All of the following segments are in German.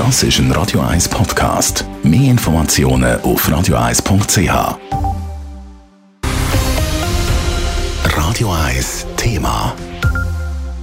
Das ist ein Radio 1 Podcast. Mehr Informationen auf radio1.ch. Radio 1 Thema.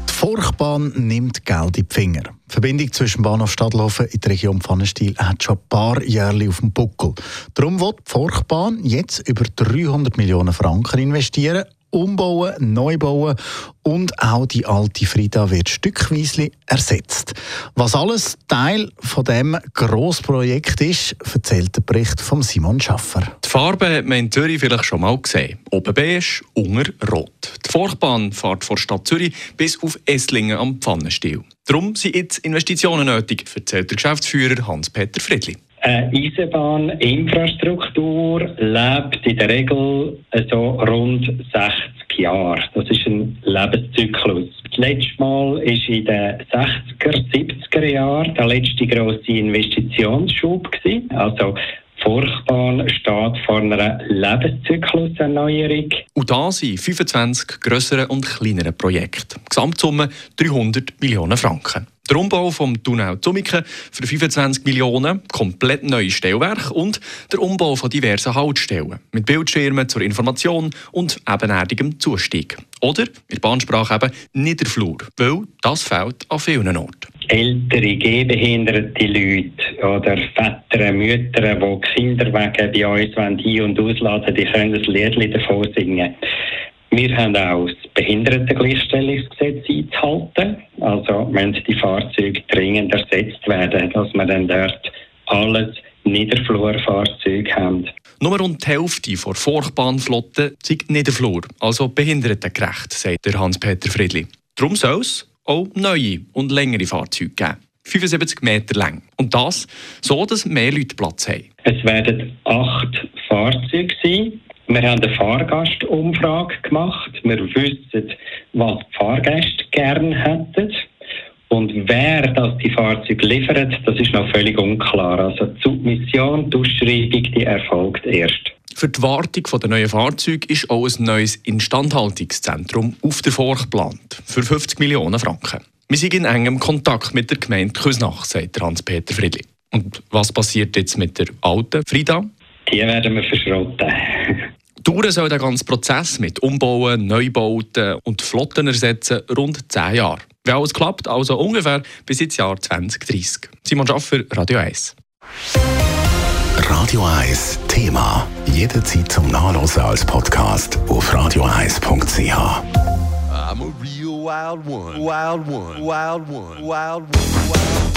Die Forchbahn nimmt Geld in die Finger. Die Verbindung zwischen Bahnhof Stadtlofen in der Region Pfannenstiel hat schon ein paar Jahre auf dem Buckel. Darum wird die Forchbahn jetzt über 300 Millionen Franken investieren umbauen, neu bauen und auch die alte Frida wird stückweise ersetzt. Was alles Teil von dem Grossprojekt ist, erzählt der Bericht von Simon Schaffer. Die Farbe hat man in Zürich vielleicht schon mal gesehen. Oben beige, unter rot. Die Forchbahn fährt von Stadt Zürich bis auf Esslingen am Pfannenstiel. Darum sind jetzt Investitionen nötig, erzählt der Geschäftsführer Hans-Peter Friedli. Eine Eisenbahninfrastruktur lebt in der Regel so rund 60 Jahre. Das ist ein Lebenszyklus. Das letzte Mal war in den 60er, 70er Jahren der letzte grosse Investitionsschub. Gewesen. Also Furchtbahn steht vor einer Lebenszykluserneuerung. Und da sind 25 grössere und kleinere Projekte. Gesamtsumme 300 Millionen Franken. Der Umbau vom Tunnel Zumiken für 25 Millionen, komplett neues Stellwerk und der Umbau von diversen Haltestellen mit Bildschirmen zur Information und ebenerdigem Zustieg. Oder mit Bahnsprache eben Niederflur, weil das fehlt an vielen Orten. Ältere, gehbehinderte Leute oder Väter, Mütter, die Kinderwege bei uns ein- und ausladen, die können ein Lied davon singen. Wir haben auch das Behindertengleichstellungsgesetz einzuhalten. Also müssen die Fahrzeuge dringend ersetzt werden, dass wir dann dort alles Niederflurfahrzeuge haben. Nur rund die Hälfte der Forchbahnflotte sind Niederflur, also behindertengerecht, sagt der Hans-Peter Friedli. Darum soll es auch neue und längere Fahrzeuge geben. 75 Meter lang. Und das so, dass mehr Leute Platz haben. Es werden acht Fahrzeuge sein. Wir haben eine Fahrgastumfrage gemacht. Wir wissen, was die Fahrgäste gerne hätten. Und wer das die Fahrzeuge liefert, das ist noch völlig unklar. Also die Submission, die Ausschreibung, die erfolgt erst. Für die Wartung der neuen Fahrzeuge ist auch ein neues Instandhaltungszentrum auf der Forch geplant. Für 50 Millionen Franken. Wir sind in engem Kontakt mit der Gemeinde Küsnach, sagt Hans-Peter Friedli. Und was passiert jetzt mit der alten Frida? Die werden wir verschrotten. Dauern soll der ganze Prozess mit Umbauen, Neubauten und Flotten ersetzen rund 10 Jahre. Wenn alles klappt, also ungefähr bis ins Jahr 2030. Simon Schaffer, Radio 1. Radio 1 Thema. Jederzeit zum Nachlesen als Podcast auf radio1.ch. I'm a real wild one. Wild one. Wild one. Wild one. Wild